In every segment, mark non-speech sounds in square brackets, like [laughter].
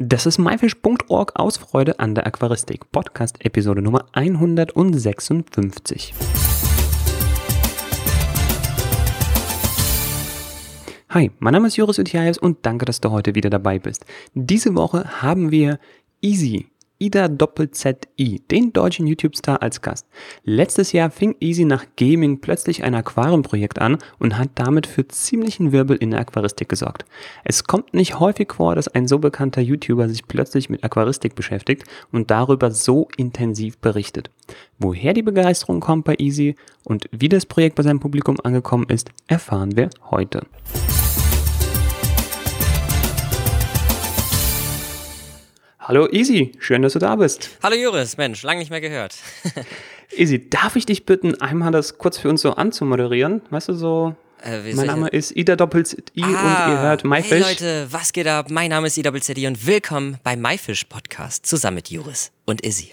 Das ist myfish.org aus Freude an der Aquaristik, Podcast Episode Nummer 156. Hi, mein Name ist Joris Utjaev und danke, dass du heute wieder dabei bist. Diese Woche haben wir Easy Ida Doppel-Z-I, den deutschen YouTube-Star als Gast. Letztes Jahr fing Easy nach Gaming plötzlich ein Aquariumprojekt an und hat damit für ziemlichen Wirbel in der Aquaristik gesorgt. Es kommt nicht häufig vor, dass ein so bekannter YouTuber sich plötzlich mit Aquaristik beschäftigt und darüber so intensiv berichtet. Woher die Begeisterung kommt bei Easy und wie das Projekt bei seinem Publikum angekommen ist, erfahren wir heute. Hallo Easy, schön, dass du da bist. Hallo Joris, Mensch, lange nicht mehr gehört. [laughs] Easy, darf ich dich bitten, einmal das kurz für uns so anzumoderieren? Weißt du, so äh, mein Name ist Ida Doppels I ah, und ihr hört MyFish. Hey Leute, was geht ab? Mein Name ist Ida Doppels I und willkommen beim MyFish Podcast zusammen mit Joris und Izzy.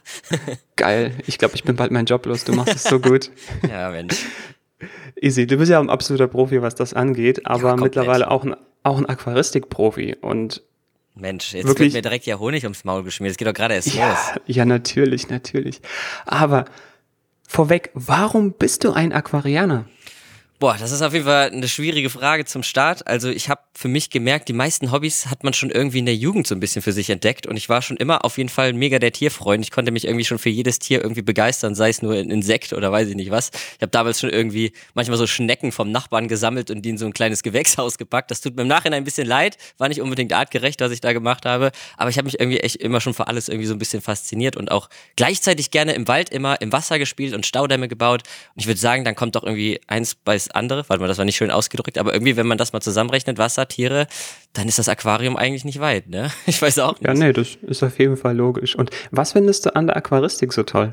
[laughs] Geil, ich glaube, ich bin bald mein Job los. Du machst es so gut. [laughs] ja, Mensch. Easy, du bist ja ein absoluter Profi, was das angeht, aber ja, mittlerweile auch ein, auch ein Aquaristik-Profi und Mensch, jetzt Wirklich? wird mir direkt ja Honig ums Maul geschmiert. Es geht doch gerade erst ja, los. Ja, natürlich, natürlich. Aber vorweg, warum bist du ein Aquarianer? Boah, das ist auf jeden Fall eine schwierige Frage zum Start. Also ich habe für mich gemerkt, die meisten Hobbys hat man schon irgendwie in der Jugend so ein bisschen für sich entdeckt und ich war schon immer auf jeden Fall mega der Tierfreund. Ich konnte mich irgendwie schon für jedes Tier irgendwie begeistern, sei es nur ein Insekt oder weiß ich nicht was. Ich habe damals schon irgendwie manchmal so Schnecken vom Nachbarn gesammelt und die in so ein kleines Gewächshaus gepackt. Das tut mir im Nachhinein ein bisschen leid, war nicht unbedingt artgerecht, was ich da gemacht habe, aber ich habe mich irgendwie echt immer schon für alles irgendwie so ein bisschen fasziniert und auch gleichzeitig gerne im Wald immer im Wasser gespielt und Staudämme gebaut. Und ich würde sagen, dann kommt doch irgendwie eins bei andere. Warte mal, das war nicht schön ausgedrückt, aber irgendwie, wenn man das mal zusammenrechnet, Wasser, Tiere, dann ist das Aquarium eigentlich nicht weit, ne? [laughs] Ich weiß auch nicht. Ja, nee, das ist auf jeden Fall logisch. Und was findest du an der Aquaristik so toll?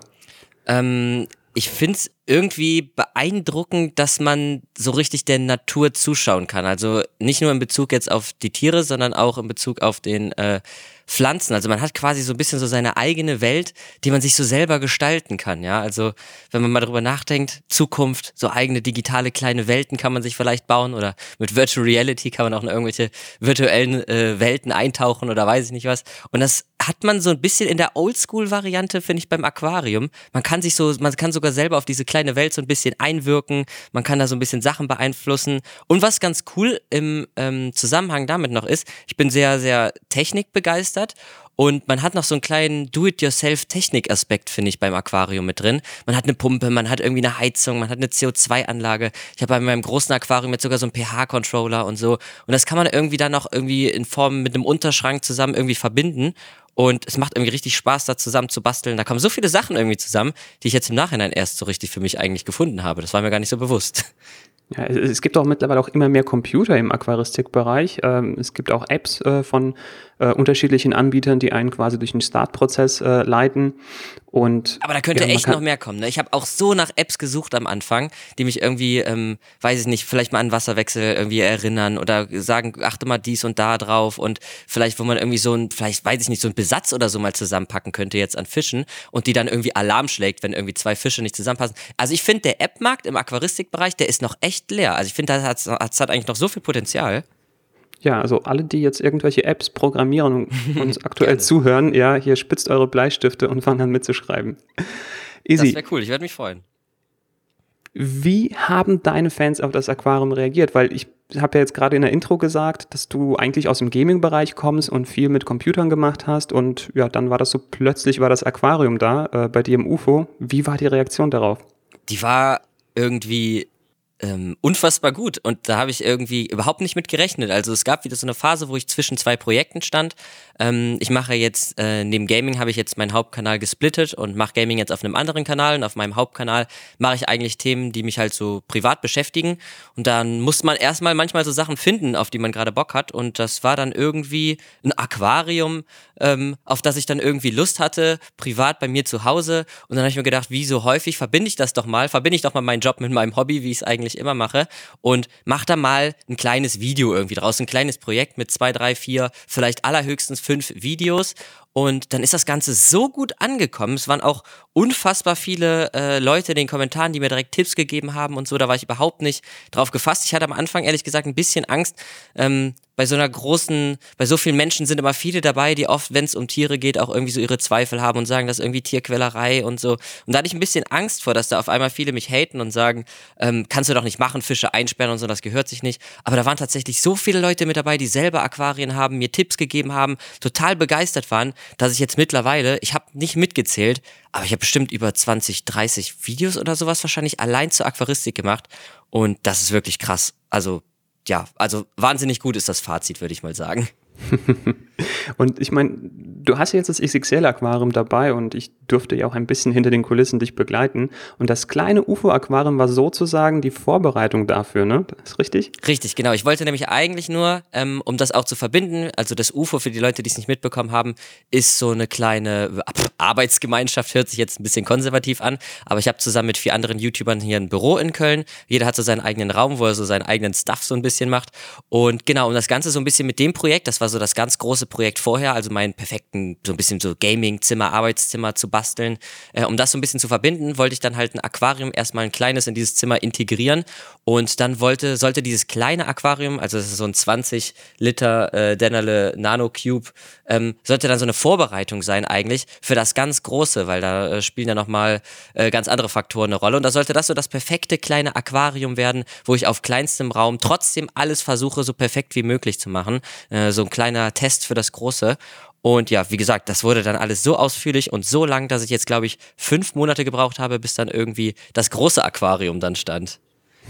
Ähm, ich finde es irgendwie beeindruckend, dass man so richtig der Natur zuschauen kann. Also nicht nur in Bezug jetzt auf die Tiere, sondern auch in Bezug auf den äh, Pflanzen. Also man hat quasi so ein bisschen so seine eigene Welt, die man sich so selber gestalten kann. Ja, also wenn man mal darüber nachdenkt, Zukunft, so eigene digitale kleine Welten kann man sich vielleicht bauen oder mit Virtual Reality kann man auch in irgendwelche virtuellen äh, Welten eintauchen oder weiß ich nicht was. Und das hat man so ein bisschen in der Oldschool-Variante, finde ich, beim Aquarium. Man kann sich so, man kann sogar selber auf diese kleine Welt so ein bisschen einwirken. Man kann da so ein bisschen Sachen beeinflussen. Und was ganz cool im ähm, Zusammenhang damit noch ist, ich bin sehr, sehr technikbegeistert begeistert. Und man hat noch so einen kleinen Do-it-yourself-Technik-Aspekt, finde ich, beim Aquarium mit drin. Man hat eine Pumpe, man hat irgendwie eine Heizung, man hat eine CO2-Anlage. Ich habe bei meinem großen Aquarium jetzt sogar so einen pH-Controller und so. Und das kann man irgendwie dann noch irgendwie in Form mit einem Unterschrank zusammen irgendwie verbinden. Und es macht irgendwie richtig Spaß, da zusammen zu basteln. Da kommen so viele Sachen irgendwie zusammen, die ich jetzt im Nachhinein erst so richtig für mich eigentlich gefunden habe. Das war mir gar nicht so bewusst. Ja, es gibt auch mittlerweile auch immer mehr Computer im Aquaristikbereich. Ähm, es gibt auch Apps äh, von äh, unterschiedlichen Anbietern, die einen quasi durch den Startprozess äh, leiten. Und, Aber da könnte ja, echt noch mehr kommen. Ne? Ich habe auch so nach Apps gesucht am Anfang, die mich irgendwie, ähm, weiß ich nicht, vielleicht mal an Wasserwechsel irgendwie erinnern oder sagen, achte mal dies und da drauf und vielleicht, wo man irgendwie so ein, vielleicht weiß ich nicht, so ein Besatz oder so mal zusammenpacken könnte jetzt an Fischen und die dann irgendwie Alarm schlägt, wenn irgendwie zwei Fische nicht zusammenpassen. Also ich finde, der App-Markt im Aquaristikbereich, der ist noch echt leer. Also ich finde, das hat, das hat eigentlich noch so viel Potenzial. Ja, also alle, die jetzt irgendwelche Apps programmieren und [laughs] uns aktuell zuhören, ja, hier spitzt eure Bleistifte und fangen an mitzuschreiben. Easy. Das wäre cool, ich würde mich freuen. Wie haben deine Fans auf das Aquarium reagiert? Weil ich habe ja jetzt gerade in der Intro gesagt, dass du eigentlich aus dem Gaming-Bereich kommst und viel mit Computern gemacht hast und ja, dann war das so plötzlich war das Aquarium da äh, bei dir im UFO. Wie war die Reaktion darauf? Die war irgendwie ähm, unfassbar gut. Und da habe ich irgendwie überhaupt nicht mit gerechnet. Also es gab wieder so eine Phase, wo ich zwischen zwei Projekten stand. Ähm, ich mache jetzt, äh, neben Gaming habe ich jetzt meinen Hauptkanal gesplittet und mache Gaming jetzt auf einem anderen Kanal. Und auf meinem Hauptkanal mache ich eigentlich Themen, die mich halt so privat beschäftigen. Und dann muss man erstmal manchmal so Sachen finden, auf die man gerade Bock hat. Und das war dann irgendwie ein Aquarium, ähm, auf das ich dann irgendwie Lust hatte, privat bei mir zu Hause. Und dann habe ich mir gedacht, wie so häufig verbinde ich das doch mal, verbinde ich doch mal meinen Job mit meinem Hobby, wie ich es eigentlich ich immer mache und mach da mal ein kleines Video irgendwie draus, ein kleines Projekt mit zwei, drei, vier, vielleicht allerhöchstens fünf Videos Und dann ist das Ganze so gut angekommen. Es waren auch unfassbar viele äh, Leute in den Kommentaren, die mir direkt Tipps gegeben haben und so. Da war ich überhaupt nicht drauf gefasst. Ich hatte am Anfang ehrlich gesagt ein bisschen Angst, ähm, bei so einer großen, bei so vielen Menschen sind immer viele dabei, die oft, wenn es um Tiere geht, auch irgendwie so ihre Zweifel haben und sagen, das ist irgendwie Tierquälerei und so. Und da hatte ich ein bisschen Angst vor, dass da auf einmal viele mich haten und sagen, ähm, kannst du doch nicht machen, Fische einsperren und so, das gehört sich nicht. Aber da waren tatsächlich so viele Leute mit dabei, die selber Aquarien haben, mir Tipps gegeben haben, total begeistert waren, dass ich jetzt mittlerweile, ich habe nicht mitgezählt, aber ich habe bestimmt über 20, 30 Videos oder sowas wahrscheinlich allein zur Aquaristik gemacht. Und das ist wirklich krass. Also ja, also wahnsinnig gut ist das Fazit, würde ich mal sagen. [laughs] und ich meine, du hast jetzt das XXL-Aquarium dabei und ich durfte ja auch ein bisschen hinter den Kulissen dich begleiten. Und das kleine UFO-Aquarium war sozusagen die Vorbereitung dafür, ne? Das ist richtig? Richtig, genau. Ich wollte nämlich eigentlich nur, ähm, um das auch zu verbinden, also das UFO für die Leute, die es nicht mitbekommen haben, ist so eine kleine Arbeitsgemeinschaft, hört sich jetzt ein bisschen konservativ an, aber ich habe zusammen mit vier anderen YouTubern hier ein Büro in Köln. Jeder hat so seinen eigenen Raum, wo er so seinen eigenen Stuff so ein bisschen macht. Und genau, um das Ganze so ein bisschen mit dem Projekt, das war so das ganz große Projekt vorher, also meinen perfekten, so ein bisschen so Gaming-Zimmer, Arbeitszimmer zu basteln. Äh, um das so ein bisschen zu verbinden, wollte ich dann halt ein Aquarium erstmal ein kleines in dieses Zimmer integrieren und dann wollte, sollte dieses kleine Aquarium, also das ist so ein 20 Liter äh, Dennerle Nano Cube, ähm, sollte dann so eine Vorbereitung sein eigentlich für das ganz große, weil da äh, spielen ja nochmal äh, ganz andere Faktoren eine Rolle und da sollte das so das perfekte kleine Aquarium werden, wo ich auf kleinstem Raum trotzdem alles versuche, so perfekt wie möglich zu machen. Äh, so ein kleiner Test für das Große. Und ja, wie gesagt, das wurde dann alles so ausführlich und so lang, dass ich jetzt, glaube ich, fünf Monate gebraucht habe, bis dann irgendwie das große Aquarium dann stand.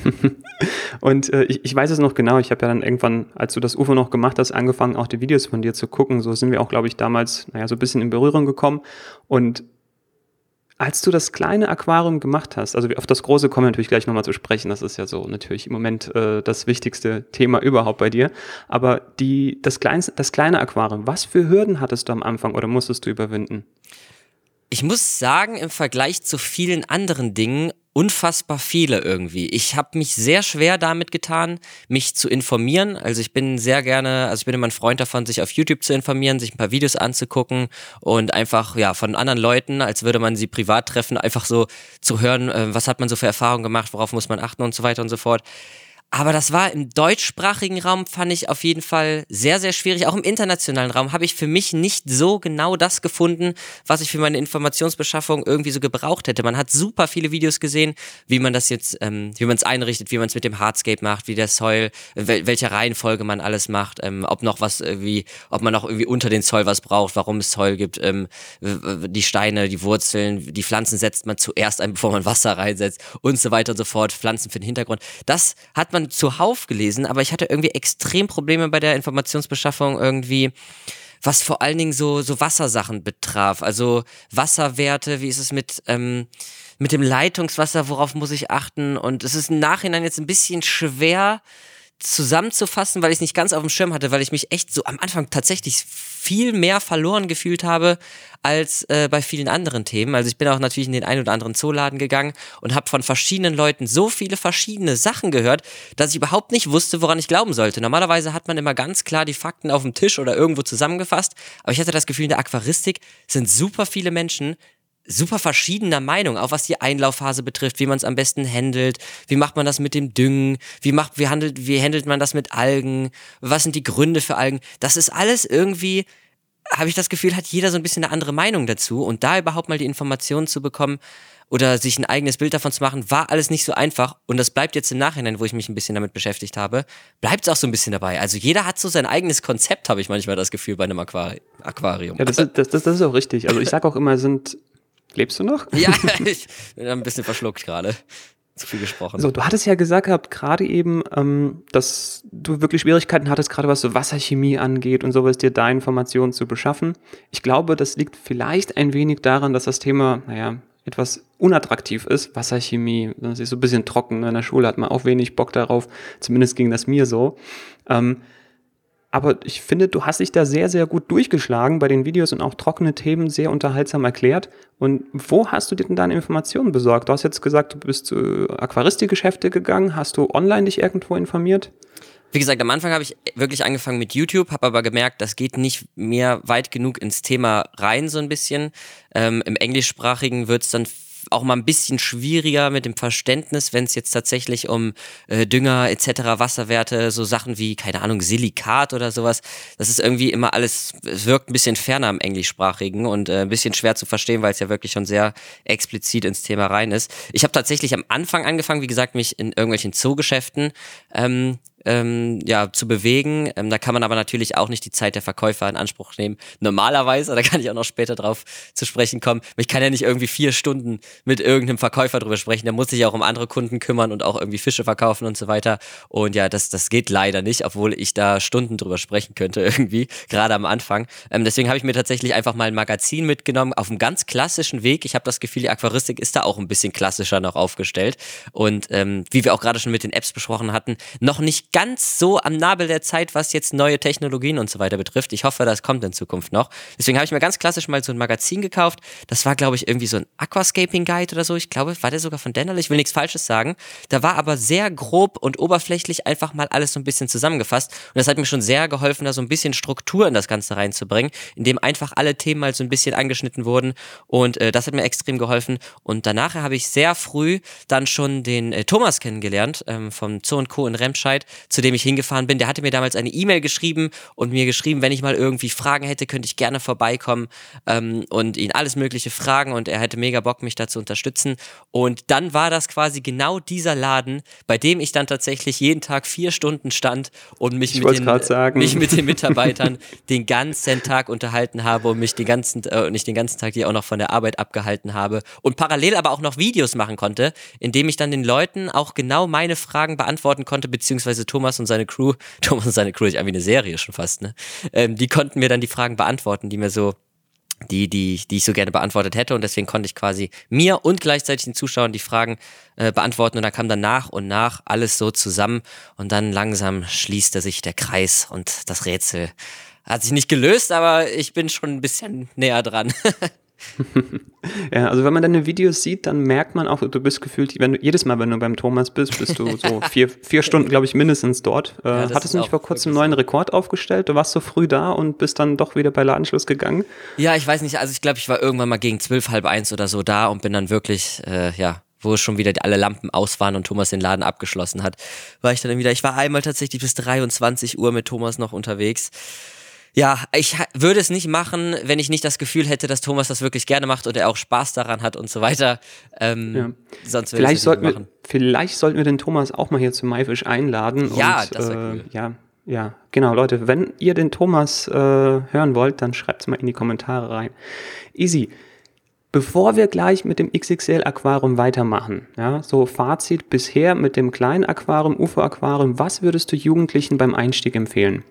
[laughs] und äh, ich, ich weiß es noch genau, ich habe ja dann irgendwann, als du das UFO noch gemacht hast, angefangen, auch die Videos von dir zu gucken. So sind wir auch, glaube ich, damals, naja, so ein bisschen in Berührung gekommen. Und als du das kleine Aquarium gemacht hast, also auf das große kommen wir natürlich gleich nochmal zu sprechen, das ist ja so natürlich im Moment äh, das wichtigste Thema überhaupt bei dir, aber die, das, kleinste, das kleine Aquarium, was für Hürden hattest du am Anfang oder musstest du überwinden? Ich muss sagen, im Vergleich zu vielen anderen Dingen unfassbar viele irgendwie. Ich habe mich sehr schwer damit getan, mich zu informieren. Also ich bin sehr gerne, also ich bin immer ein Freund davon, sich auf YouTube zu informieren, sich ein paar Videos anzugucken und einfach ja von anderen Leuten, als würde man sie privat treffen, einfach so zu hören, äh, was hat man so für Erfahrungen gemacht, worauf muss man achten und so weiter und so fort. Aber das war im deutschsprachigen Raum, fand ich auf jeden Fall sehr, sehr schwierig. Auch im internationalen Raum habe ich für mich nicht so genau das gefunden, was ich für meine Informationsbeschaffung irgendwie so gebraucht hätte. Man hat super viele Videos gesehen, wie man das jetzt, ähm, wie man es einrichtet, wie man es mit dem Hardscape macht, wie der Soil, wel welche Reihenfolge man alles macht, ähm, ob noch was irgendwie, ob man noch irgendwie unter den Soil was braucht, warum es Soil gibt, ähm, die Steine, die Wurzeln, die Pflanzen setzt man zuerst ein, bevor man Wasser reinsetzt und so weiter und so fort, Pflanzen für den Hintergrund. Das hat man schon zuhauf gelesen, aber ich hatte irgendwie extrem Probleme bei der Informationsbeschaffung irgendwie was vor allen Dingen so, so Wassersachen betraf. Also Wasserwerte, wie ist es mit, ähm, mit dem Leitungswasser, worauf muss ich achten? Und es ist im Nachhinein jetzt ein bisschen schwer, zusammenzufassen, weil ich es nicht ganz auf dem Schirm hatte, weil ich mich echt so am Anfang tatsächlich viel mehr verloren gefühlt habe als äh, bei vielen anderen Themen. Also ich bin auch natürlich in den einen oder anderen Zooladen gegangen und habe von verschiedenen Leuten so viele verschiedene Sachen gehört, dass ich überhaupt nicht wusste, woran ich glauben sollte. Normalerweise hat man immer ganz klar die Fakten auf dem Tisch oder irgendwo zusammengefasst, aber ich hatte das Gefühl, in der Aquaristik sind super viele Menschen, super verschiedener Meinung, auch was die Einlaufphase betrifft, wie man es am besten handelt, wie macht man das mit dem Düngen, wie macht, wie handelt, wie handelt man das mit Algen, was sind die Gründe für Algen. Das ist alles irgendwie, habe ich das Gefühl, hat jeder so ein bisschen eine andere Meinung dazu und da überhaupt mal die Informationen zu bekommen oder sich ein eigenes Bild davon zu machen, war alles nicht so einfach und das bleibt jetzt im Nachhinein, wo ich mich ein bisschen damit beschäftigt habe, bleibt es auch so ein bisschen dabei. Also jeder hat so sein eigenes Konzept, habe ich manchmal das Gefühl bei einem Aquarium. Ja, das ist, das, das, das ist auch richtig. Also ich [laughs] sage auch immer, sind Lebst du noch? Ja, [laughs] ich bin ein bisschen verschluckt gerade. Zu viel gesprochen. So, du hattest ja gesagt gehabt, gerade eben, ähm, dass du wirklich Schwierigkeiten hattest, gerade was so Wasserchemie angeht und sowas, dir da Informationen zu beschaffen. Ich glaube, das liegt vielleicht ein wenig daran, dass das Thema, naja, etwas unattraktiv ist. Wasserchemie, das ist so ein bisschen trocken. In der Schule hat man auch wenig Bock darauf. Zumindest ging das mir so. Ähm, aber ich finde, du hast dich da sehr, sehr gut durchgeschlagen bei den Videos und auch trockene Themen sehr unterhaltsam erklärt. Und wo hast du dir denn deine Informationen besorgt? Du hast jetzt gesagt, du bist zu Aquaristikgeschäfte gegangen. Hast du online dich irgendwo informiert? Wie gesagt, am Anfang habe ich wirklich angefangen mit YouTube, habe aber gemerkt, das geht nicht mehr weit genug ins Thema rein, so ein bisschen. Ähm, Im Englischsprachigen wird es dann auch mal ein bisschen schwieriger mit dem Verständnis, wenn es jetzt tatsächlich um äh, Dünger etc., Wasserwerte, so Sachen wie, keine Ahnung, Silikat oder sowas, das ist irgendwie immer alles, es wirkt ein bisschen ferner im Englischsprachigen und äh, ein bisschen schwer zu verstehen, weil es ja wirklich schon sehr explizit ins Thema rein ist. Ich habe tatsächlich am Anfang angefangen, wie gesagt, mich in irgendwelchen Zoogeschäften ähm, ähm, ja, zu bewegen. Ähm, da kann man aber natürlich auch nicht die Zeit der Verkäufer in Anspruch nehmen. Normalerweise, da kann ich auch noch später drauf zu sprechen kommen. Ich kann ja nicht irgendwie vier Stunden mit irgendeinem Verkäufer drüber sprechen. Da muss ich auch um andere Kunden kümmern und auch irgendwie Fische verkaufen und so weiter. Und ja, das, das geht leider nicht, obwohl ich da Stunden drüber sprechen könnte [laughs] irgendwie, gerade am Anfang. Ähm, deswegen habe ich mir tatsächlich einfach mal ein Magazin mitgenommen auf einem ganz klassischen Weg. Ich habe das Gefühl, die Aquaristik ist da auch ein bisschen klassischer noch aufgestellt. Und ähm, wie wir auch gerade schon mit den Apps besprochen hatten, noch nicht ganz so am Nabel der Zeit, was jetzt neue Technologien und so weiter betrifft. Ich hoffe, das kommt in Zukunft noch. Deswegen habe ich mir ganz klassisch mal so ein Magazin gekauft. Das war, glaube ich, irgendwie so ein Aquascaping Guide oder so. Ich glaube, war der sogar von Dennerl. Ich will nichts Falsches sagen. Da war aber sehr grob und oberflächlich einfach mal alles so ein bisschen zusammengefasst. Und das hat mir schon sehr geholfen, da so ein bisschen Struktur in das Ganze reinzubringen, indem einfach alle Themen mal so ein bisschen angeschnitten wurden. Und äh, das hat mir extrem geholfen. Und danach habe ich sehr früh dann schon den äh, Thomas kennengelernt ähm, vom Zoo Co. in Remscheid, zu dem ich hingefahren bin. Der hatte mir damals eine E-Mail geschrieben und mir geschrieben, wenn ich mal irgendwie Fragen hätte, könnte ich gerne vorbeikommen ähm, und ihn alles Mögliche fragen und er hätte mega Bock, mich da zu unterstützen. Und dann war das quasi genau dieser Laden, bei dem ich dann tatsächlich jeden Tag vier Stunden stand und mich, mit den, mich mit den [laughs] Mitarbeitern den ganzen Tag unterhalten habe und mich den ganzen, äh, nicht den ganzen Tag, die auch noch von der Arbeit abgehalten habe und parallel aber auch noch Videos machen konnte, indem ich dann den Leuten auch genau meine Fragen beantworten konnte, beziehungsweise Thomas und seine Crew, [laughs] Thomas und seine Crew ist irgendwie eine Serie schon fast, ne? Ähm, die konnten mir dann die Fragen beantworten, die mir so die, die, die ich so gerne beantwortet hätte. Und deswegen konnte ich quasi mir und gleichzeitig den Zuschauern die Fragen äh, beantworten. Und da kam dann nach und nach alles so zusammen. Und dann langsam schließte sich der Kreis und das Rätsel hat sich nicht gelöst, aber ich bin schon ein bisschen näher dran. [laughs] [laughs] ja, also wenn man deine Videos sieht, dann merkt man auch, du bist gefühlt, wenn du, jedes Mal, wenn du beim Thomas bist, bist du so [laughs] vier, vier Stunden, glaube ich, mindestens dort. Äh, ja, hattest du nicht vor kurzem einen neuen Rekord aufgestellt? Du warst so früh da und bist dann doch wieder bei Ladenschluss gegangen? Ja, ich weiß nicht, also ich glaube, ich war irgendwann mal gegen zwölf, halb eins oder so da und bin dann wirklich, äh, ja, wo schon wieder alle Lampen aus waren und Thomas den Laden abgeschlossen hat, war ich dann wieder, ich war einmal tatsächlich bis 23 Uhr mit Thomas noch unterwegs ja, ich würde es nicht machen, wenn ich nicht das Gefühl hätte, dass Thomas das wirklich gerne macht und er auch Spaß daran hat und so weiter. Ähm, ja. Sonst würde vielleicht sollten wir, Vielleicht sollten wir den Thomas auch mal hier zu MyFish einladen. Ja, und, das äh, cool. Ja, ja, genau, Leute. Wenn ihr den Thomas äh, hören wollt, dann schreibt es mal in die Kommentare rein. Easy. Bevor wir gleich mit dem XXL-Aquarium weitermachen, ja, so Fazit bisher mit dem kleinen Aquarium, Ufer-Aquarium, was würdest du Jugendlichen beim Einstieg empfehlen?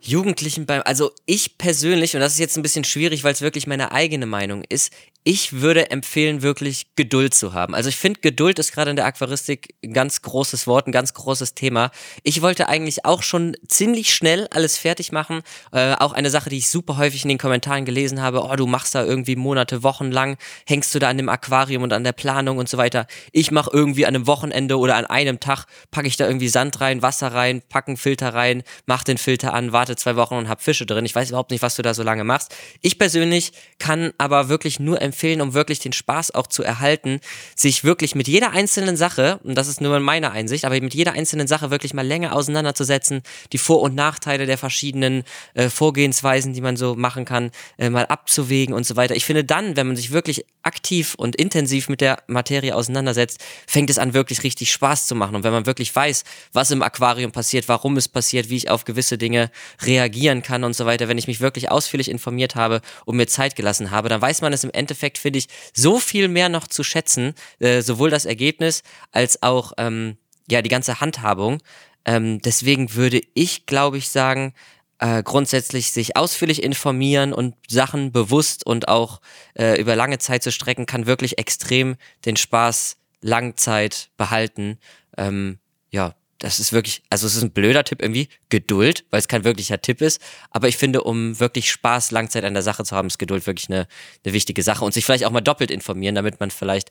Jugendlichen beim, also ich persönlich, und das ist jetzt ein bisschen schwierig, weil es wirklich meine eigene Meinung ist, ich würde empfehlen, wirklich Geduld zu haben. Also ich finde, Geduld ist gerade in der Aquaristik ein ganz großes Wort, ein ganz großes Thema. Ich wollte eigentlich auch schon ziemlich schnell alles fertig machen. Äh, auch eine Sache, die ich super häufig in den Kommentaren gelesen habe, oh, du machst da irgendwie Monate, Wochen lang, hängst du da an dem Aquarium und an der Planung und so weiter. Ich mache irgendwie an einem Wochenende oder an einem Tag, packe ich da irgendwie Sand rein, Wasser rein, packe einen Filter rein, mach den Filter an, warte zwei Wochen und hab Fische drin. Ich weiß überhaupt nicht, was du da so lange machst. Ich persönlich kann aber wirklich nur empfehlen, empfehlen, um wirklich den Spaß auch zu erhalten, sich wirklich mit jeder einzelnen Sache, und das ist nur meine Einsicht, aber mit jeder einzelnen Sache wirklich mal länger auseinanderzusetzen, die Vor- und Nachteile der verschiedenen äh, Vorgehensweisen, die man so machen kann, äh, mal abzuwägen und so weiter. Ich finde dann, wenn man sich wirklich aktiv und intensiv mit der Materie auseinandersetzt, fängt es an, wirklich richtig Spaß zu machen. Und wenn man wirklich weiß, was im Aquarium passiert, warum es passiert, wie ich auf gewisse Dinge reagieren kann und so weiter, wenn ich mich wirklich ausführlich informiert habe und mir Zeit gelassen habe, dann weiß man es im Endeffekt Endeffekt finde ich so viel mehr noch zu schätzen, äh, sowohl das Ergebnis als auch ähm, ja die ganze Handhabung. Ähm, deswegen würde ich, glaube ich, sagen, äh, grundsätzlich sich ausführlich informieren und Sachen bewusst und auch äh, über lange Zeit zu strecken, kann wirklich extrem den Spaß Langzeit behalten. Ähm, ja, das ist wirklich, also es ist ein blöder Tipp irgendwie, Geduld, weil es kein wirklicher Tipp ist. Aber ich finde, um wirklich Spaß Langzeit an der Sache zu haben, ist Geduld wirklich eine, eine wichtige Sache und sich vielleicht auch mal doppelt informieren, damit man vielleicht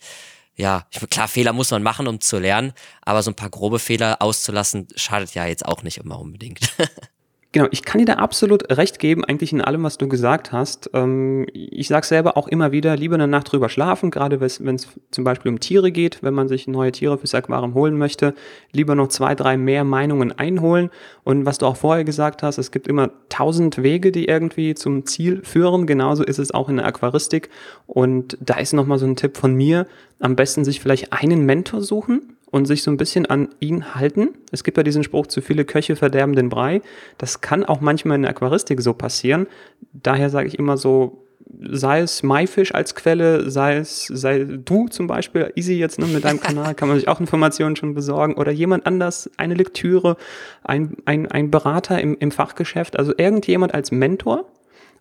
ja, klar, Fehler muss man machen, um zu lernen, aber so ein paar grobe Fehler auszulassen, schadet ja jetzt auch nicht immer unbedingt. [laughs] Genau, ich kann dir da absolut recht geben, eigentlich in allem, was du gesagt hast. Ähm, ich sage selber auch immer wieder, lieber eine Nacht drüber schlafen, gerade wenn es zum Beispiel um Tiere geht, wenn man sich neue Tiere fürs Aquarium holen möchte, lieber noch zwei, drei mehr Meinungen einholen. Und was du auch vorher gesagt hast, es gibt immer tausend Wege, die irgendwie zum Ziel führen. Genauso ist es auch in der Aquaristik. Und da ist nochmal so ein Tipp von mir, am besten sich vielleicht einen Mentor suchen, und sich so ein bisschen an ihn halten. Es gibt ja diesen Spruch, zu viele Köche verderben den Brei. Das kann auch manchmal in der Aquaristik so passieren. Daher sage ich immer so, sei es Maifisch als Quelle, sei es, sei du zum Beispiel, easy jetzt ne, mit deinem Kanal, kann man sich auch Informationen schon besorgen oder jemand anders, eine Lektüre, ein, ein, ein Berater im, im Fachgeschäft, also irgendjemand als Mentor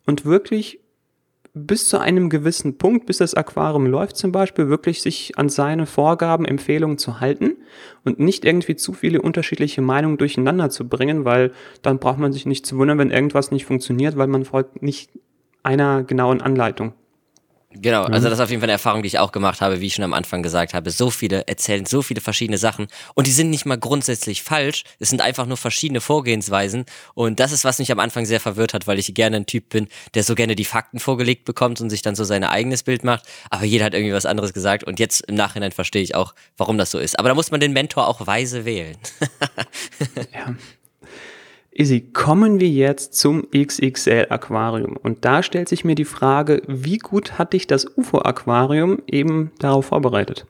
und wirklich bis zu einem gewissen Punkt, bis das Aquarium läuft zum Beispiel, wirklich sich an seine Vorgaben, Empfehlungen zu halten und nicht irgendwie zu viele unterschiedliche Meinungen durcheinander zu bringen, weil dann braucht man sich nicht zu wundern, wenn irgendwas nicht funktioniert, weil man folgt nicht einer genauen Anleitung. Genau, also das ist auf jeden Fall eine Erfahrung, die ich auch gemacht habe, wie ich schon am Anfang gesagt habe. So viele erzählen so viele verschiedene Sachen und die sind nicht mal grundsätzlich falsch. Es sind einfach nur verschiedene Vorgehensweisen und das ist, was mich am Anfang sehr verwirrt hat, weil ich gerne ein Typ bin, der so gerne die Fakten vorgelegt bekommt und sich dann so sein eigenes Bild macht. Aber jeder hat irgendwie was anderes gesagt und jetzt im Nachhinein verstehe ich auch, warum das so ist. Aber da muss man den Mentor auch weise wählen. [laughs] ja. Izzy, kommen wir jetzt zum XXL Aquarium. Und da stellt sich mir die Frage, wie gut hat dich das UFO Aquarium eben darauf vorbereitet?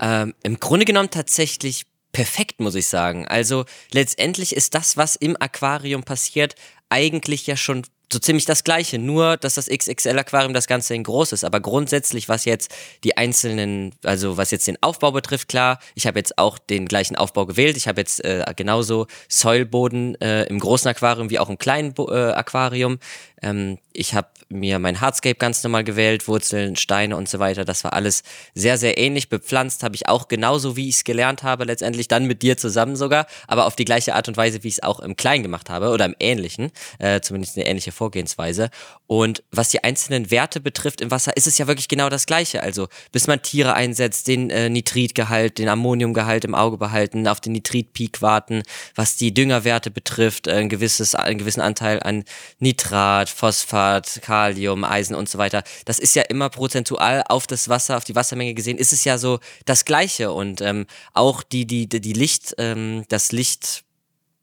Ähm, Im Grunde genommen tatsächlich perfekt, muss ich sagen. Also letztendlich ist das, was im Aquarium passiert, eigentlich ja schon so ziemlich das gleiche, nur dass das XXL-Aquarium das Ganze in groß ist. Aber grundsätzlich, was jetzt die einzelnen, also was jetzt den Aufbau betrifft, klar, ich habe jetzt auch den gleichen Aufbau gewählt. Ich habe jetzt äh, genauso Säulboden äh, im großen Aquarium wie auch im kleinen Bo äh, Aquarium. Ähm, ich habe mir mein Hardscape ganz normal gewählt, Wurzeln, Steine und so weiter. Das war alles sehr, sehr ähnlich. Bepflanzt habe ich auch genauso, wie ich es gelernt habe, letztendlich dann mit dir zusammen sogar, aber auf die gleiche Art und Weise, wie ich es auch im Kleinen gemacht habe oder im Ähnlichen, äh, zumindest eine ähnliche Vorgehensweise. Und was die einzelnen Werte betrifft im Wasser, ist es ja wirklich genau das Gleiche. Also bis man Tiere einsetzt, den äh, Nitritgehalt, den Ammoniumgehalt im Auge behalten, auf den Nitritpeak warten, was die Düngerwerte betrifft, äh, ein gewisses, einen gewissen Anteil an Nitrat, Phosphat, Kalium, Eisen und so weiter. Das ist ja immer prozentual auf das Wasser, auf die Wassermenge gesehen, ist es ja so das Gleiche. Und ähm, auch die, die, die Licht, ähm, das Licht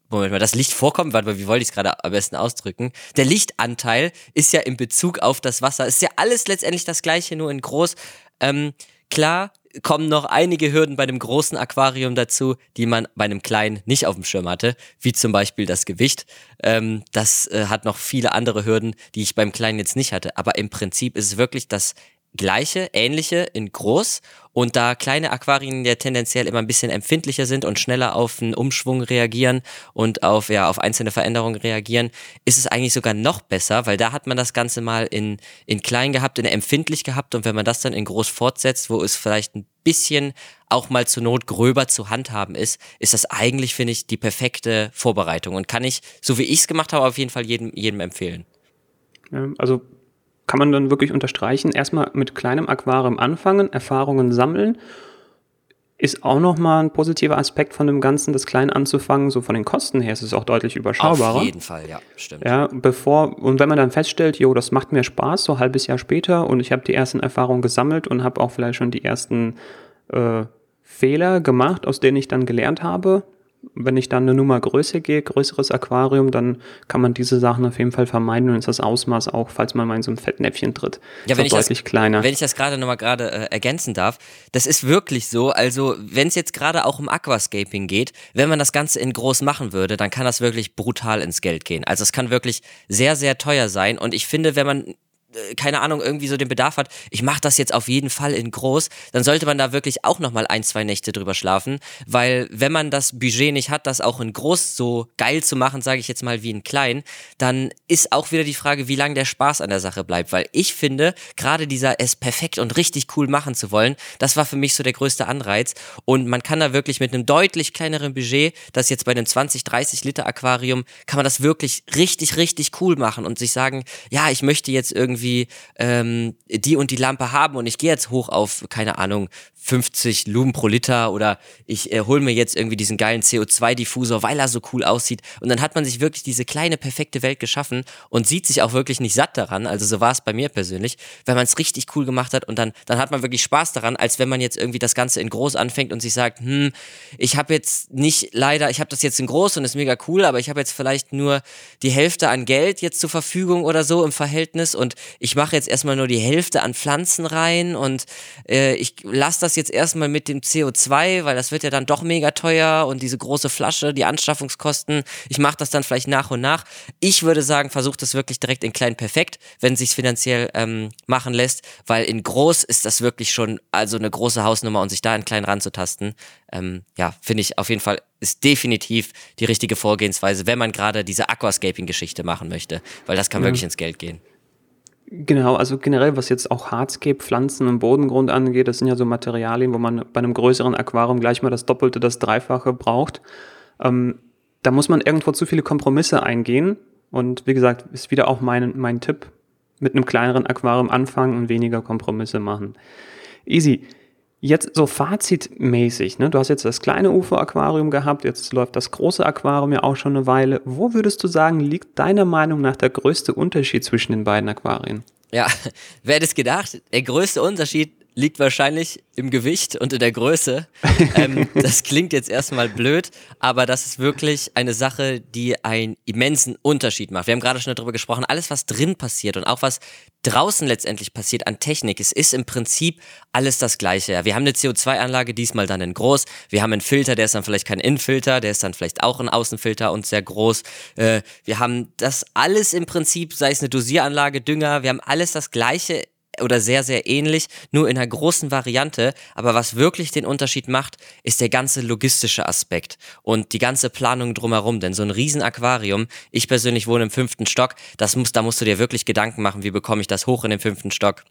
Moment mal, das Licht vorkommt, warte mal, wie wollte ich es gerade am besten ausdrücken? Der Lichtanteil ist ja in Bezug auf das Wasser. Ist ja alles letztendlich das gleiche, nur in groß. Ähm, klar kommen noch einige Hürden bei dem großen Aquarium dazu, die man bei einem kleinen nicht auf dem Schirm hatte, wie zum Beispiel das Gewicht. Ähm, das äh, hat noch viele andere Hürden, die ich beim kleinen jetzt nicht hatte. Aber im Prinzip ist es wirklich das gleiche, ähnliche in groß. Und da kleine Aquarien ja tendenziell immer ein bisschen empfindlicher sind und schneller auf einen Umschwung reagieren und auf, ja, auf einzelne Veränderungen reagieren, ist es eigentlich sogar noch besser, weil da hat man das Ganze mal in, in klein gehabt, in empfindlich gehabt. Und wenn man das dann in groß fortsetzt, wo es vielleicht ein bisschen auch mal zur Not gröber zu handhaben ist, ist das eigentlich, finde ich, die perfekte Vorbereitung und kann ich, so wie ich es gemacht habe, auf jeden Fall jedem, jedem empfehlen. also kann man dann wirklich unterstreichen, erstmal mit kleinem Aquarium anfangen, Erfahrungen sammeln. Ist auch nochmal ein positiver Aspekt von dem Ganzen, das klein anzufangen. So von den Kosten her ist es auch deutlich überschaubarer. Auf jeden Fall, ja, stimmt. Ja, bevor, und wenn man dann feststellt, jo, das macht mir Spaß, so ein halbes Jahr später und ich habe die ersten Erfahrungen gesammelt und habe auch vielleicht schon die ersten äh, Fehler gemacht, aus denen ich dann gelernt habe, wenn ich dann eine Nummer größer gehe, größeres Aquarium, dann kann man diese Sachen auf jeden Fall vermeiden und ist das Ausmaß auch, falls man mal in so ein Fettnäpfchen tritt, ja, wenn ich deutlich das, kleiner. Wenn ich das gerade nochmal gerade äh, ergänzen darf, das ist wirklich so, also wenn es jetzt gerade auch um Aquascaping geht, wenn man das Ganze in groß machen würde, dann kann das wirklich brutal ins Geld gehen. Also es kann wirklich sehr, sehr teuer sein und ich finde, wenn man keine Ahnung, irgendwie so den Bedarf hat, ich mache das jetzt auf jeden Fall in groß, dann sollte man da wirklich auch nochmal ein, zwei Nächte drüber schlafen, weil wenn man das Budget nicht hat, das auch in groß so geil zu machen, sage ich jetzt mal wie in klein, dann ist auch wieder die Frage, wie lange der Spaß an der Sache bleibt, weil ich finde, gerade dieser es perfekt und richtig cool machen zu wollen, das war für mich so der größte Anreiz. Und man kann da wirklich mit einem deutlich kleineren Budget, das jetzt bei einem 20, 30 Liter Aquarium, kann man das wirklich richtig, richtig cool machen und sich sagen, ja, ich möchte jetzt irgendwie quasi ähm, die und die Lampe haben und ich gehe jetzt hoch auf, keine Ahnung, 50 Lumen pro Liter oder ich äh, hole mir jetzt irgendwie diesen geilen CO2-Diffusor, weil er so cool aussieht. Und dann hat man sich wirklich diese kleine, perfekte Welt geschaffen und sieht sich auch wirklich nicht satt daran. Also so war es bei mir persönlich, wenn man es richtig cool gemacht hat und dann, dann hat man wirklich Spaß daran, als wenn man jetzt irgendwie das Ganze in groß anfängt und sich sagt, hm, ich habe jetzt nicht leider, ich habe das jetzt in groß und ist mega cool, aber ich habe jetzt vielleicht nur die Hälfte an Geld jetzt zur Verfügung oder so im Verhältnis und ich mache jetzt erstmal nur die Hälfte an Pflanzen rein und äh, ich lasse das jetzt erstmal mit dem CO2, weil das wird ja dann doch mega teuer und diese große Flasche, die Anschaffungskosten, ich mache das dann vielleicht nach und nach. Ich würde sagen, versucht das wirklich direkt in klein perfekt, wenn es sich finanziell ähm, machen lässt, weil in groß ist das wirklich schon also eine große Hausnummer und sich da in klein ranzutasten, ähm, ja, finde ich auf jeden Fall ist definitiv die richtige Vorgehensweise, wenn man gerade diese Aquascaping-Geschichte machen möchte, weil das kann ja. wirklich ins Geld gehen. Genau, also generell, was jetzt auch Hardscape, Pflanzen und Bodengrund angeht, das sind ja so Materialien, wo man bei einem größeren Aquarium gleich mal das Doppelte, das Dreifache braucht. Ähm, da muss man irgendwo zu viele Kompromisse eingehen. Und wie gesagt, ist wieder auch mein, mein Tipp, mit einem kleineren Aquarium anfangen und weniger Kompromisse machen. Easy. Jetzt so fazitmäßig, ne? du hast jetzt das kleine Ufer-Aquarium gehabt, jetzt läuft das große Aquarium ja auch schon eine Weile. Wo würdest du sagen, liegt deiner Meinung nach der größte Unterschied zwischen den beiden Aquarien? Ja, [laughs] wer hätte es gedacht? Der größte Unterschied liegt wahrscheinlich im Gewicht und in der Größe. Ähm, [laughs] das klingt jetzt erstmal blöd, aber das ist wirklich eine Sache, die einen immensen Unterschied macht. Wir haben gerade schon darüber gesprochen, alles, was drin passiert und auch was draußen letztendlich passiert an Technik, es ist im Prinzip alles das Gleiche. Wir haben eine CO2-Anlage, diesmal dann in groß. Wir haben einen Filter, der ist dann vielleicht kein Innenfilter, der ist dann vielleicht auch ein Außenfilter und sehr groß. Äh, wir haben das alles im Prinzip, sei es eine Dosieranlage, Dünger, wir haben alles das Gleiche oder sehr, sehr ähnlich, nur in einer großen Variante. Aber was wirklich den Unterschied macht, ist der ganze logistische Aspekt und die ganze Planung drumherum. Denn so ein Riesenaquarium, ich persönlich wohne im fünften Stock, das muss, da musst du dir wirklich Gedanken machen, wie bekomme ich das hoch in den fünften Stock.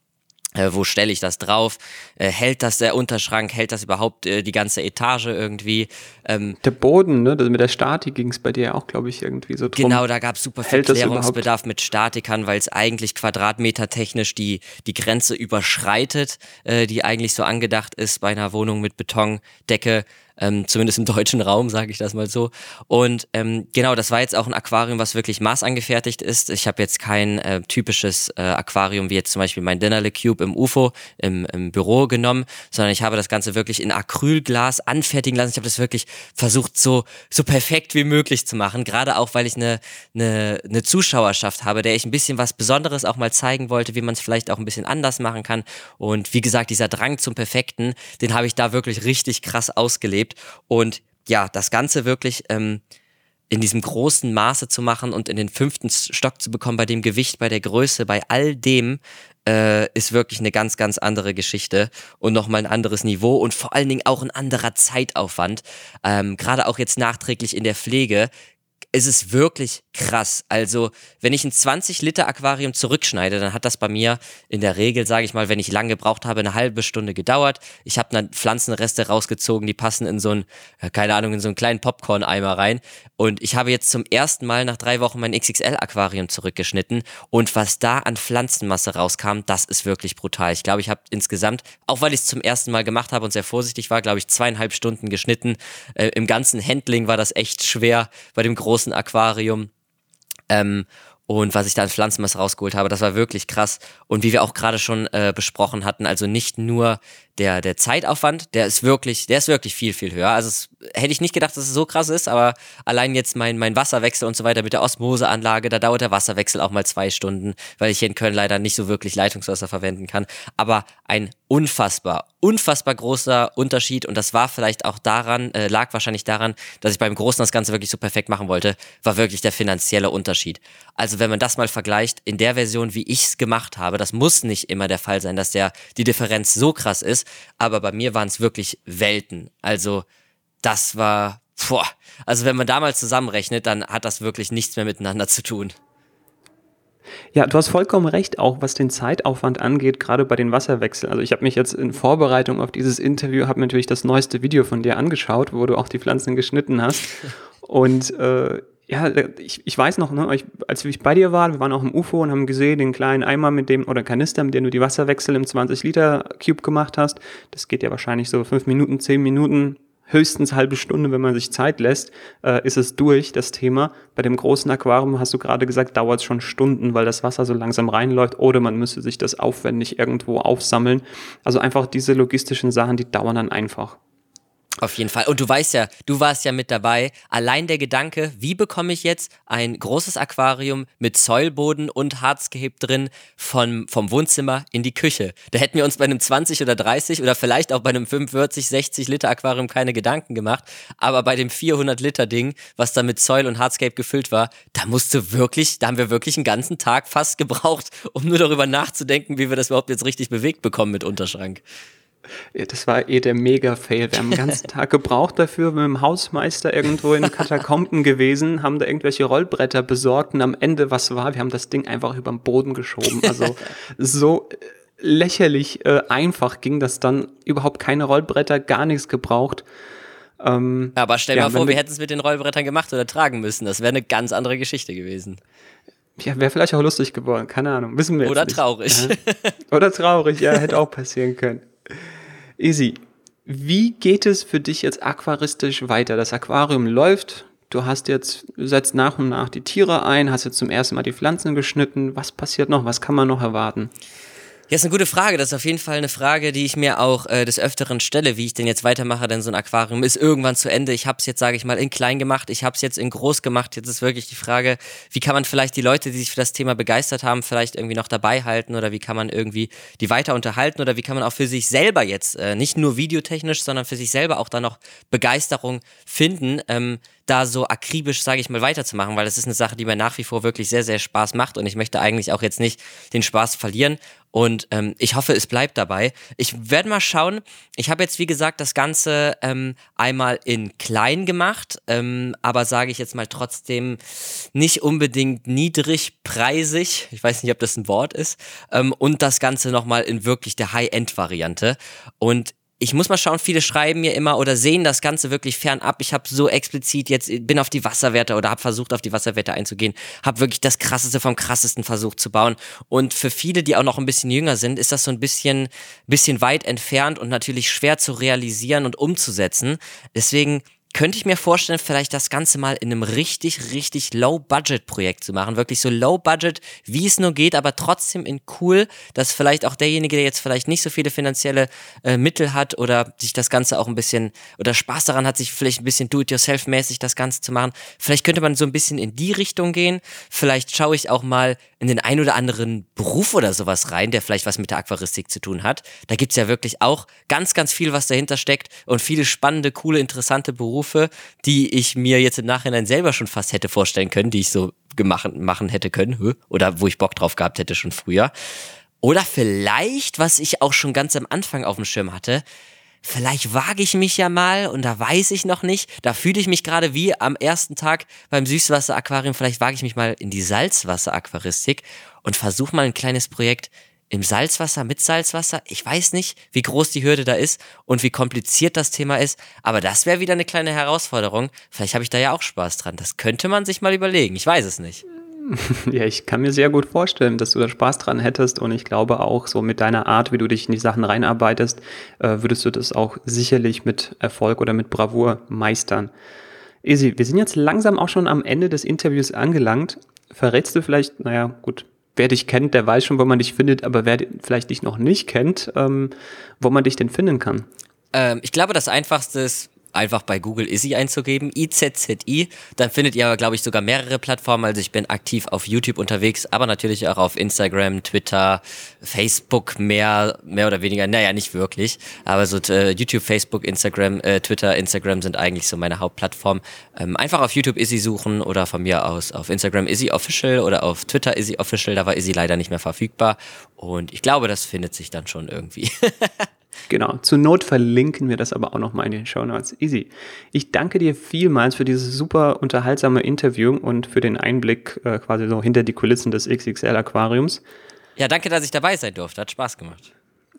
Äh, wo stelle ich das drauf? Äh, hält das der Unterschrank? Hält das überhaupt äh, die ganze Etage irgendwie? Ähm, der Boden, ne? mit der Statik ging es bei dir auch, glaube ich, irgendwie so drum. Genau, da gab es super viel Klärungsbedarf mit Statikern, weil es eigentlich quadratmetertechnisch die, die Grenze überschreitet, äh, die eigentlich so angedacht ist bei einer Wohnung mit Betondecke ähm, zumindest im [laughs] deutschen Raum, sage ich das mal so. Und ähm, genau, das war jetzt auch ein Aquarium, was wirklich maßangefertigt ist. Ich habe jetzt kein äh, typisches äh, Aquarium wie jetzt zum Beispiel mein Dinnerle Cube im UFO im, im Büro genommen, sondern ich habe das Ganze wirklich in Acrylglas anfertigen lassen. Ich habe das wirklich versucht, so, so perfekt wie möglich zu machen. Gerade auch, weil ich eine, eine, eine Zuschauerschaft habe, der ich ein bisschen was Besonderes auch mal zeigen wollte, wie man es vielleicht auch ein bisschen anders machen kann. Und wie gesagt, dieser Drang zum Perfekten, den habe ich da wirklich richtig krass ausgelebt erlebt. Und ja, das Ganze wirklich ähm, in diesem großen Maße zu machen und in den fünften Stock zu bekommen, bei dem Gewicht, bei der Größe, bei all dem, äh, ist wirklich eine ganz, ganz andere Geschichte und nochmal ein anderes Niveau und vor allen Dingen auch ein anderer Zeitaufwand. Ähm, Gerade auch jetzt nachträglich in der Pflege ist es wirklich krass. Also, wenn ich ein 20 Liter Aquarium zurückschneide, dann hat das bei mir in der Regel, sage ich mal, wenn ich lange gebraucht habe, eine halbe Stunde gedauert. Ich habe dann Pflanzenreste rausgezogen, die passen in so ein, keine Ahnung, in so einen kleinen Popcorn-Eimer rein. Und ich habe jetzt zum ersten Mal nach drei Wochen mein XXL-Aquarium zurückgeschnitten. Und was da an Pflanzenmasse rauskam, das ist wirklich brutal. Ich glaube, ich habe insgesamt, auch weil ich es zum ersten Mal gemacht habe und sehr vorsichtig war, glaube ich, zweieinhalb Stunden geschnitten. Äh, Im ganzen Handling war das echt schwer bei dem großen Aquarium. Ähm, und was ich da an Pflanzenmasse rausgeholt habe, das war wirklich krass. Und wie wir auch gerade schon äh, besprochen hatten, also nicht nur der, der Zeitaufwand, der ist wirklich, der ist wirklich viel, viel höher. Also es, hätte ich nicht gedacht, dass es so krass ist, aber allein jetzt mein, mein Wasserwechsel und so weiter mit der Osmoseanlage, da dauert der Wasserwechsel auch mal zwei Stunden, weil ich hier in Köln leider nicht so wirklich Leitungswasser verwenden kann. Aber ein unfassbar, unfassbar großer Unterschied und das war vielleicht auch daran, äh, lag wahrscheinlich daran, dass ich beim Großen das Ganze wirklich so perfekt machen wollte, war wirklich der finanzielle Unterschied. Also wenn man das mal vergleicht, in der Version, wie ich es gemacht habe, das muss nicht immer der Fall sein, dass der, die Differenz so krass ist, aber bei mir waren es wirklich Welten. Also das war, boah, also wenn man da mal zusammenrechnet, dann hat das wirklich nichts mehr miteinander zu tun. Ja, du hast vollkommen recht, auch was den Zeitaufwand angeht, gerade bei den Wasserwechseln. Also ich habe mich jetzt in Vorbereitung auf dieses Interview, habe natürlich das neueste Video von dir angeschaut, wo du auch die Pflanzen geschnitten hast. [laughs] Und äh, ja, ich, ich weiß noch, ne, ich, als ich bei dir war, wir waren auch im UFO und haben gesehen, den kleinen Eimer mit dem, oder Kanister, mit dem du die Wasserwechsel im 20-Liter-Cube gemacht hast. Das geht ja wahrscheinlich so fünf Minuten, zehn Minuten, höchstens halbe Stunde, wenn man sich Zeit lässt, äh, ist es durch, das Thema. Bei dem großen Aquarium, hast du gerade gesagt, dauert es schon Stunden, weil das Wasser so langsam reinläuft oder man müsste sich das aufwendig irgendwo aufsammeln. Also einfach diese logistischen Sachen, die dauern dann einfach. Auf jeden Fall. Und du weißt ja, du warst ja mit dabei. Allein der Gedanke, wie bekomme ich jetzt ein großes Aquarium mit Säulboden und Harzgeheb drin von, vom Wohnzimmer in die Küche? Da hätten wir uns bei einem 20 oder 30 oder vielleicht auch bei einem 45, 60 Liter Aquarium keine Gedanken gemacht. Aber bei dem 400 Liter Ding, was da mit Säul und Hardscape gefüllt war, da musste wirklich, da haben wir wirklich einen ganzen Tag fast gebraucht, um nur darüber nachzudenken, wie wir das überhaupt jetzt richtig bewegt bekommen mit Unterschrank. Das war eh der Mega-Fail. Wir haben den ganzen [laughs] Tag gebraucht dafür, mit dem Hausmeister irgendwo in Katakomben gewesen, haben da irgendwelche Rollbretter besorgt und am Ende, was war, wir haben das Ding einfach über den Boden geschoben. Also [laughs] so äh, lächerlich äh, einfach ging das dann. Überhaupt keine Rollbretter, gar nichts gebraucht. Ähm, Aber stell dir ja, mal vor, wir hätten es mit den Rollbrettern gemacht oder tragen müssen. Das wäre eine ganz andere Geschichte gewesen. Ja, wäre vielleicht auch lustig geworden, keine Ahnung, wissen wir Oder jetzt traurig. Ja. Oder traurig, ja, hätte auch passieren können. [laughs] Easy. Wie geht es für dich jetzt aquaristisch weiter? Das Aquarium läuft. Du hast jetzt, setzt nach und nach die Tiere ein, hast jetzt zum ersten Mal die Pflanzen geschnitten. Was passiert noch? Was kann man noch erwarten? Ja, ist eine gute Frage. Das ist auf jeden Fall eine Frage, die ich mir auch äh, des Öfteren stelle, wie ich denn jetzt weitermache, denn so ein Aquarium ist irgendwann zu Ende. Ich habe es jetzt, sage ich mal, in klein gemacht, ich habe es jetzt in groß gemacht. Jetzt ist wirklich die Frage, wie kann man vielleicht die Leute, die sich für das Thema begeistert haben, vielleicht irgendwie noch dabei halten oder wie kann man irgendwie die weiter unterhalten oder wie kann man auch für sich selber jetzt, äh, nicht nur videotechnisch, sondern für sich selber auch da noch Begeisterung finden. Ähm, da so akribisch, sage ich mal, weiterzumachen, weil das ist eine Sache, die mir nach wie vor wirklich sehr, sehr Spaß macht und ich möchte eigentlich auch jetzt nicht den Spaß verlieren und ähm, ich hoffe, es bleibt dabei. Ich werde mal schauen. Ich habe jetzt, wie gesagt, das Ganze ähm, einmal in klein gemacht, ähm, aber sage ich jetzt mal trotzdem nicht unbedingt niedrigpreisig. Ich weiß nicht, ob das ein Wort ist. Ähm, und das Ganze nochmal in wirklich der High-End-Variante. Und ich muss mal schauen, viele schreiben mir immer oder sehen das Ganze wirklich fernab. Ich habe so explizit jetzt, bin auf die Wasserwerte oder habe versucht, auf die Wasserwerte einzugehen, habe wirklich das Krasseste vom Krassesten versucht zu bauen. Und für viele, die auch noch ein bisschen jünger sind, ist das so ein bisschen, bisschen weit entfernt und natürlich schwer zu realisieren und umzusetzen. Deswegen könnte ich mir vorstellen, vielleicht das Ganze mal in einem richtig, richtig Low-Budget-Projekt zu machen. Wirklich so Low-Budget, wie es nur geht, aber trotzdem in cool, dass vielleicht auch derjenige, der jetzt vielleicht nicht so viele finanzielle äh, Mittel hat oder sich das Ganze auch ein bisschen oder Spaß daran hat, sich vielleicht ein bisschen do-it-yourself-mäßig das Ganze zu machen. Vielleicht könnte man so ein bisschen in die Richtung gehen. Vielleicht schaue ich auch mal in den ein oder anderen Beruf oder sowas rein, der vielleicht was mit der Aquaristik zu tun hat. Da gibt's ja wirklich auch ganz, ganz viel, was dahinter steckt und viele spannende, coole, interessante Berufe Berufe, die ich mir jetzt im Nachhinein selber schon fast hätte vorstellen können, die ich so gemacht, machen hätte können, oder wo ich Bock drauf gehabt hätte schon früher. Oder vielleicht, was ich auch schon ganz am Anfang auf dem Schirm hatte, vielleicht wage ich mich ja mal und da weiß ich noch nicht, da fühle ich mich gerade wie am ersten Tag beim Süßwasseraquarium, vielleicht wage ich mich mal in die Salzwasseraquaristik und versuche mal ein kleines Projekt im Salzwasser, mit Salzwasser. Ich weiß nicht, wie groß die Hürde da ist und wie kompliziert das Thema ist, aber das wäre wieder eine kleine Herausforderung. Vielleicht habe ich da ja auch Spaß dran. Das könnte man sich mal überlegen. Ich weiß es nicht. [laughs] Ja, ich kann mir sehr gut vorstellen, dass du da Spaß dran hättest und ich glaube auch, so mit deiner Art, wie du dich in die Sachen reinarbeitest, äh, würdest du das auch sicherlich mit Erfolg oder mit Bravour meistern. Esi, wir sind jetzt langsam auch schon am Ende des Interviews angelangt. Verrätst du vielleicht, naja, gut, wer dich kennt, der weiß schon, wo man dich findet, aber wer vielleicht dich noch nicht kennt, ähm, wo man dich denn finden kann. Ähm, ich glaube, das Einfachste ist, einfach bei Google Izzy einzugeben, IZZI. Dann findet ihr aber, glaube ich, sogar mehrere Plattformen. Also ich bin aktiv auf YouTube unterwegs, aber natürlich auch auf Instagram, Twitter, Facebook mehr, mehr oder weniger. Naja, nicht wirklich. Aber so äh, YouTube, Facebook, Instagram, äh, Twitter, Instagram sind eigentlich so meine Hauptplattformen. Ähm, einfach auf YouTube Izzy suchen oder von mir aus auf Instagram Izzy Official oder auf Twitter Izzy Official. Da war Izzy leider nicht mehr verfügbar. Und ich glaube, das findet sich dann schon irgendwie. [laughs] Genau, zur Not verlinken wir das aber auch nochmal in den Show Notes. Easy. Ich danke dir vielmals für dieses super unterhaltsame Interview und für den Einblick äh, quasi so hinter die Kulissen des XXL Aquariums. Ja, danke, dass ich dabei sein durfte. Hat Spaß gemacht.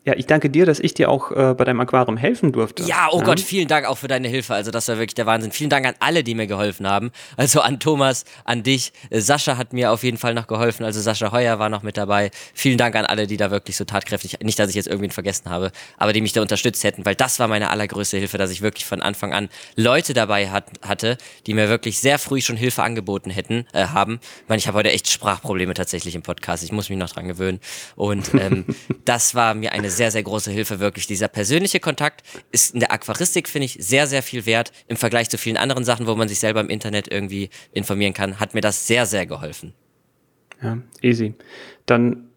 Ja, ich danke dir, dass ich dir auch äh, bei deinem Aquarium helfen durfte. Ja, oh ja. Gott, vielen Dank auch für deine Hilfe. Also das war wirklich der Wahnsinn. Vielen Dank an alle, die mir geholfen haben. Also an Thomas, an dich. Äh, Sascha hat mir auf jeden Fall noch geholfen. Also Sascha Heuer war noch mit dabei. Vielen Dank an alle, die da wirklich so tatkräftig, nicht, dass ich jetzt irgendwen vergessen habe, aber die mich da unterstützt hätten, weil das war meine allergrößte Hilfe, dass ich wirklich von Anfang an Leute dabei hat, hatte, die mir wirklich sehr früh schon Hilfe angeboten hätten, äh, haben. Ich meine, ich habe heute echt Sprachprobleme tatsächlich im Podcast. Ich muss mich noch dran gewöhnen. Und ähm, [laughs] das war mir eine sehr, sehr große Hilfe, wirklich. Dieser persönliche Kontakt ist in der Aquaristik, finde ich, sehr, sehr viel wert im Vergleich zu vielen anderen Sachen, wo man sich selber im Internet irgendwie informieren kann. Hat mir das sehr, sehr geholfen. Ja, easy. Dann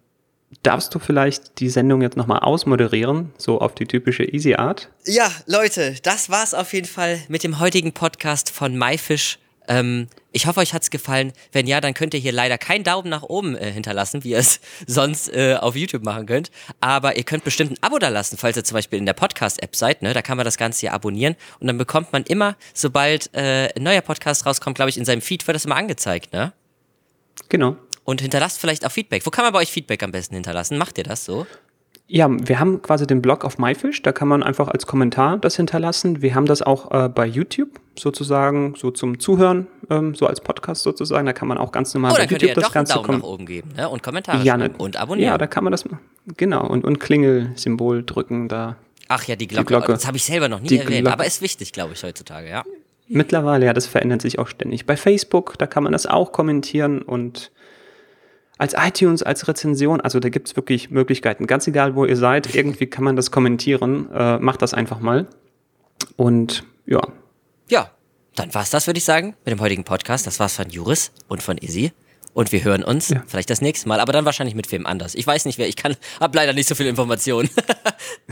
darfst du vielleicht die Sendung jetzt nochmal ausmoderieren, so auf die typische Easy Art? Ja, Leute, das war's auf jeden Fall mit dem heutigen Podcast von MyFish. Ähm, ich hoffe, euch hat's gefallen. Wenn ja, dann könnt ihr hier leider keinen Daumen nach oben äh, hinterlassen, wie ihr es [laughs] sonst äh, auf YouTube machen könnt. Aber ihr könnt bestimmt ein Abo da lassen, falls ihr zum Beispiel in der Podcast-App seid. Ne? Da kann man das Ganze hier abonnieren. Und dann bekommt man immer, sobald äh, ein neuer Podcast rauskommt, glaube ich, in seinem Feed wird das immer angezeigt. Ne? Genau. Und hinterlasst vielleicht auch Feedback. Wo kann man bei euch Feedback am besten hinterlassen? Macht ihr das so? Ja, wir haben quasi den Blog auf MyFish, da kann man einfach als Kommentar das hinterlassen. Wir haben das auch äh, bei YouTube sozusagen, so zum Zuhören, ähm, so als Podcast sozusagen. Da kann man auch ganz normal oh, bei YouTube ja das Ganze kommen. nach oben geben ne? und Kommentare ja, ne, und abonnieren. Ja, da kann man das, genau, und, und Klingelsymbol drücken da. Ach ja, die Glocke. Die Glocke. Das habe ich selber noch nie die erwähnt, Glocke. aber ist wichtig, glaube ich, heutzutage, ja. Mittlerweile, ja, das verändert sich auch ständig. Bei Facebook, da kann man das auch kommentieren und als iTunes, als Rezension, also da gibt es wirklich Möglichkeiten. Ganz egal, wo ihr seid, irgendwie kann man das kommentieren. Äh, macht das einfach mal. Und ja. Ja, dann war's das, würde ich sagen, mit dem heutigen Podcast. Das war's von Juris und von Izzy. Und wir hören uns ja. vielleicht das nächste Mal, aber dann wahrscheinlich mit wem anders. Ich weiß nicht wer, ich kann, hab leider nicht so viel Informationen.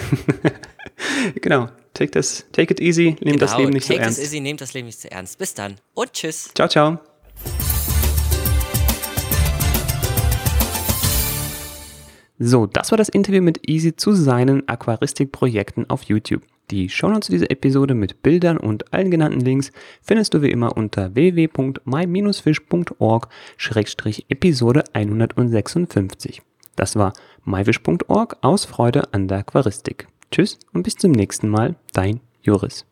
[laughs] [laughs] genau. Take, this, take it easy, nehmt genau, das Leben nicht so ernst. Take it easy, nehmt das Leben nicht so ernst. Bis dann und tschüss. Ciao, ciao. So, das war das Interview mit Easy zu seinen Aquaristikprojekten auf YouTube. Die Shownotes zu dieser Episode mit Bildern und allen genannten Links findest du wie immer unter www.my-fish.org-episode 156. Das war myfish.org aus Freude an der Aquaristik. Tschüss und bis zum nächsten Mal, dein Joris.